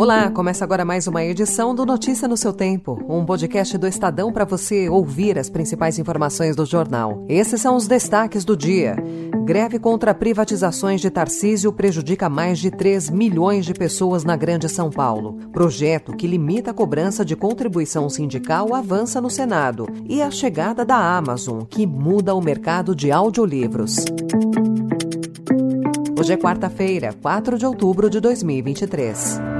Olá, começa agora mais uma edição do Notícia no seu Tempo, um podcast do Estadão para você ouvir as principais informações do jornal. Esses são os destaques do dia. Greve contra privatizações de Tarcísio prejudica mais de 3 milhões de pessoas na Grande São Paulo. Projeto que limita a cobrança de contribuição sindical avança no Senado. E a chegada da Amazon, que muda o mercado de audiolivros. Hoje é quarta-feira, 4 de outubro de 2023.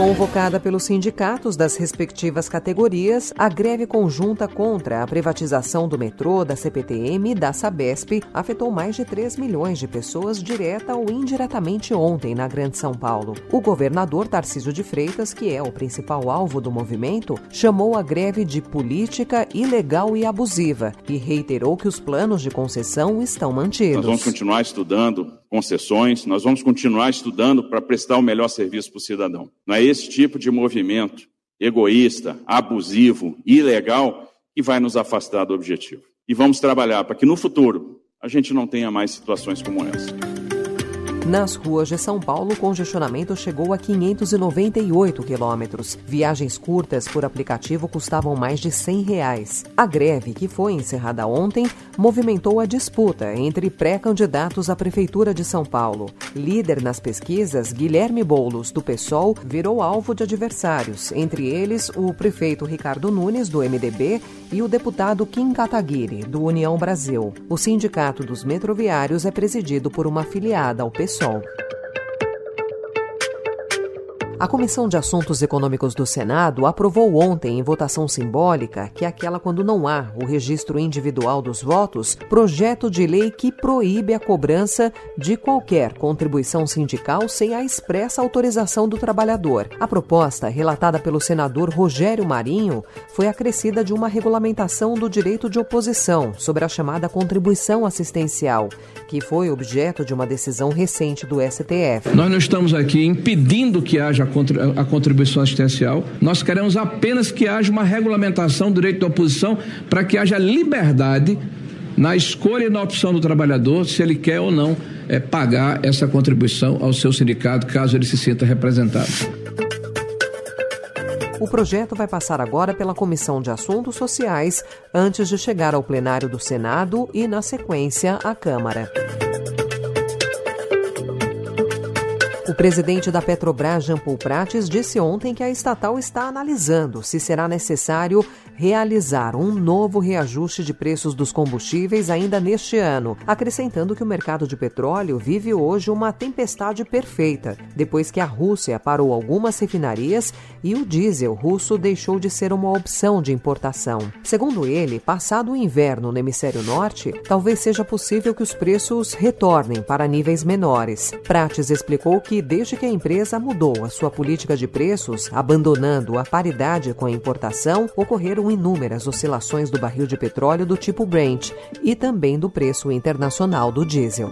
Convocada pelos sindicatos das respectivas categorias, a greve conjunta contra a privatização do metrô, da CPTM e da Sabesp afetou mais de 3 milhões de pessoas direta ou indiretamente ontem na Grande São Paulo. O governador Tarcísio de Freitas, que é o principal alvo do movimento, chamou a greve de política ilegal e abusiva e reiterou que os planos de concessão estão mantidos. Nós vamos continuar estudando concessões, nós vamos continuar estudando para prestar o melhor serviço para o cidadão. Não é esse tipo de movimento egoísta, abusivo, ilegal que vai nos afastar do objetivo. E vamos trabalhar para que no futuro a gente não tenha mais situações como essa. Nas ruas de São Paulo, o congestionamento chegou a 598 quilômetros. Viagens curtas por aplicativo custavam mais de 100 reais. A greve, que foi encerrada ontem, movimentou a disputa entre pré-candidatos à Prefeitura de São Paulo. Líder nas pesquisas, Guilherme Boulos, do PSOL, virou alvo de adversários, entre eles o prefeito Ricardo Nunes, do MDB, e o deputado Kim Kataguiri, do União Brasil. O Sindicato dos Metroviários é presidido por uma afiliada ao PSOL. Sol. A Comissão de Assuntos Econômicos do Senado aprovou ontem, em votação simbólica, que é aquela quando não há o registro individual dos votos, projeto de lei que proíbe a cobrança de qualquer contribuição sindical sem a expressa autorização do trabalhador. A proposta, relatada pelo senador Rogério Marinho, foi acrescida de uma regulamentação do direito de oposição sobre a chamada contribuição assistencial, que foi objeto de uma decisão recente do STF. Nós não estamos aqui impedindo que haja a contribuição assistencial. Nós queremos apenas que haja uma regulamentação do direito da oposição para que haja liberdade na escolha e na opção do trabalhador se ele quer ou não é, pagar essa contribuição ao seu sindicato, caso ele se sinta representado. O projeto vai passar agora pela Comissão de Assuntos Sociais antes de chegar ao plenário do Senado e, na sequência, à Câmara. O presidente da Petrobras, Jean Paul Prates, disse ontem que a estatal está analisando se será necessário realizar um novo reajuste de preços dos combustíveis ainda neste ano, acrescentando que o mercado de petróleo vive hoje uma tempestade perfeita, depois que a Rússia parou algumas refinarias e o diesel russo deixou de ser uma opção de importação. Segundo ele, passado o inverno no hemisfério norte, talvez seja possível que os preços retornem para níveis menores. Prates explicou que desde que a empresa mudou a sua política de preços, abandonando a paridade com a importação, ocorreram inúmeras oscilações do barril de petróleo do tipo Brent e também do preço internacional do diesel.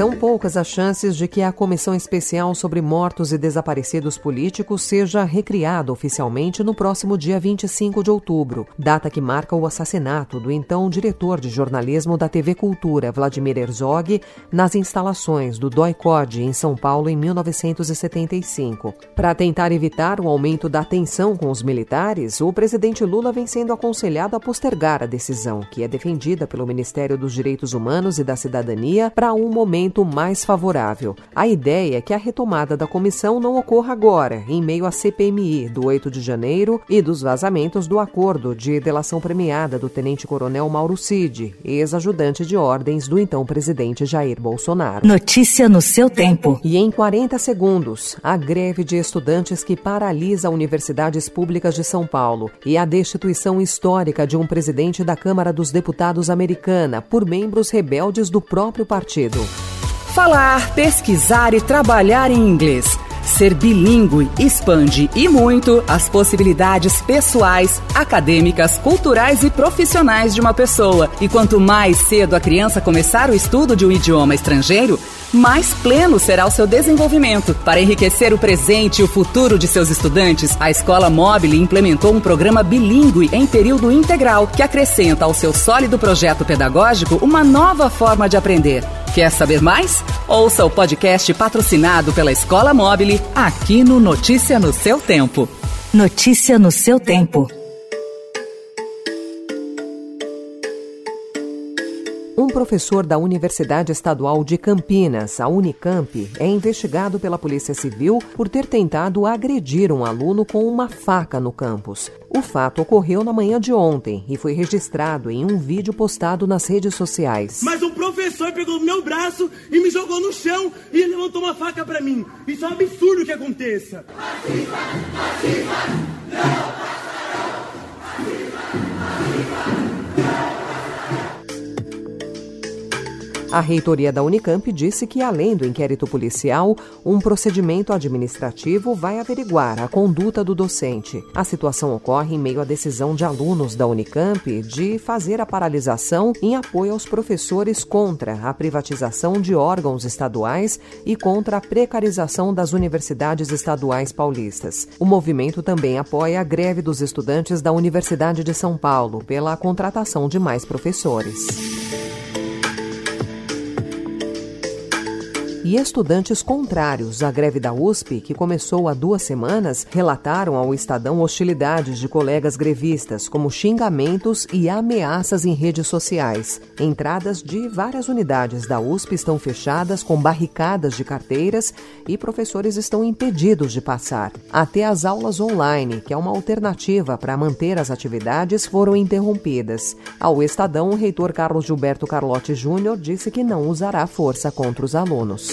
São poucas as chances de que a Comissão Especial sobre Mortos e Desaparecidos Políticos seja recriada oficialmente no próximo dia 25 de outubro, data que marca o assassinato do então diretor de jornalismo da TV Cultura, Vladimir Herzog, nas instalações do DOI-COD em São Paulo em 1975. Para tentar evitar o aumento da tensão com os militares, o presidente Lula vem sendo aconselhado a postergar a decisão, que é defendida pelo Ministério dos Direitos Humanos e da Cidadania, para um momento momento mais favorável. A ideia é que a retomada da comissão não ocorra agora, em meio à CPMI do 8 de janeiro e dos vazamentos do acordo de delação premiada do tenente-coronel Mauro Cid, ex-ajudante de ordens do então presidente Jair Bolsonaro. Notícia no seu tempo. E em 40 segundos, a greve de estudantes que paralisa universidades públicas de São Paulo e a destituição histórica de um presidente da Câmara dos Deputados americana por membros rebeldes do próprio partido. Falar, pesquisar e trabalhar em inglês. Ser bilíngue expande e muito as possibilidades pessoais, acadêmicas, culturais e profissionais de uma pessoa. E quanto mais cedo a criança começar o estudo de um idioma estrangeiro, mais pleno será o seu desenvolvimento. Para enriquecer o presente e o futuro de seus estudantes, a Escola Móvel implementou um programa bilíngue em período integral que acrescenta ao seu sólido projeto pedagógico uma nova forma de aprender. Quer saber mais? Ouça o podcast patrocinado pela Escola Móvel aqui no Notícia no seu tempo. Notícia no seu tempo. Professor da Universidade Estadual de Campinas, a Unicamp, é investigado pela Polícia Civil por ter tentado agredir um aluno com uma faca no campus. O fato ocorreu na manhã de ontem e foi registrado em um vídeo postado nas redes sociais. Mas um professor pegou meu braço e me jogou no chão e levantou uma faca para mim. Isso é um absurdo que aconteça. Fascista, fascista, não, A reitoria da Unicamp disse que, além do inquérito policial, um procedimento administrativo vai averiguar a conduta do docente. A situação ocorre em meio à decisão de alunos da Unicamp de fazer a paralisação em apoio aos professores contra a privatização de órgãos estaduais e contra a precarização das universidades estaduais paulistas. O movimento também apoia a greve dos estudantes da Universidade de São Paulo pela contratação de mais professores. E estudantes contrários à greve da USP, que começou há duas semanas, relataram ao Estadão hostilidades de colegas grevistas, como xingamentos e ameaças em redes sociais. Entradas de várias unidades da USP estão fechadas com barricadas de carteiras e professores estão impedidos de passar. Até as aulas online, que é uma alternativa para manter as atividades, foram interrompidas. Ao Estadão, o reitor Carlos Gilberto Carlotti Júnior disse que não usará força contra os alunos.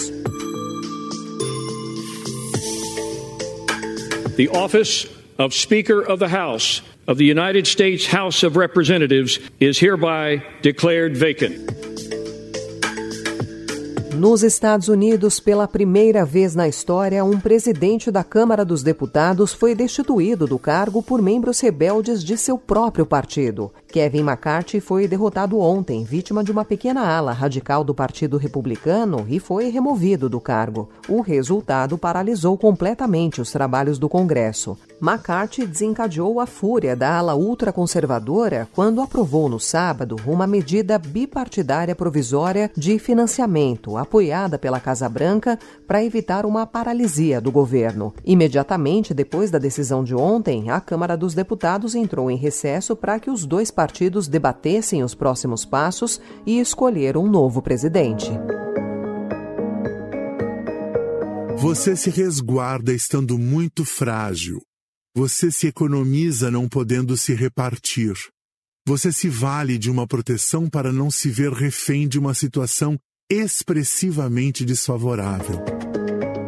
The office of Speaker of the House of the United States House of Representatives is hereby declared vacant. Nos Estados Unidos, pela primeira vez na história, um presidente da Câmara dos Deputados foi destituído do cargo por membros rebeldes de seu próprio partido. Kevin McCarthy foi derrotado ontem, vítima de uma pequena ala radical do Partido Republicano, e foi removido do cargo. O resultado paralisou completamente os trabalhos do Congresso. McCarthy desencadeou a fúria da ala ultraconservadora quando aprovou no sábado uma medida bipartidária provisória de financiamento apoiada pela Casa Branca para evitar uma paralisia do governo. Imediatamente depois da decisão de ontem, a Câmara dos Deputados entrou em recesso para que os dois partidos debatessem os próximos passos e escolher um novo presidente. Você se resguarda estando muito frágil. Você se economiza não podendo se repartir. Você se vale de uma proteção para não se ver refém de uma situação expressivamente desfavorável.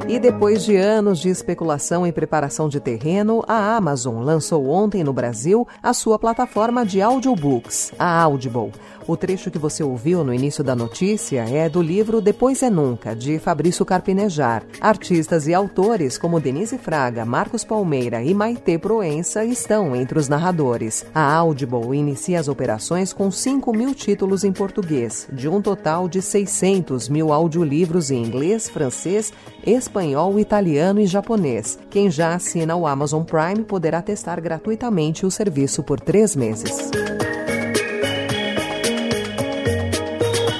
E depois de anos de especulação em preparação de terreno, a Amazon lançou ontem no Brasil a sua plataforma de audiobooks, a Audible. O trecho que você ouviu no início da notícia é do livro Depois é Nunca, de Fabrício Carpinejar. Artistas e autores como Denise Fraga, Marcos Palmeira e Maite Proença estão entre os narradores. A Audible inicia as operações com 5 mil títulos em português, de um total de 600 mil audiolivros em inglês, francês, espanhol, italiano e japonês. Quem já assina o Amazon Prime poderá testar gratuitamente o serviço por três meses.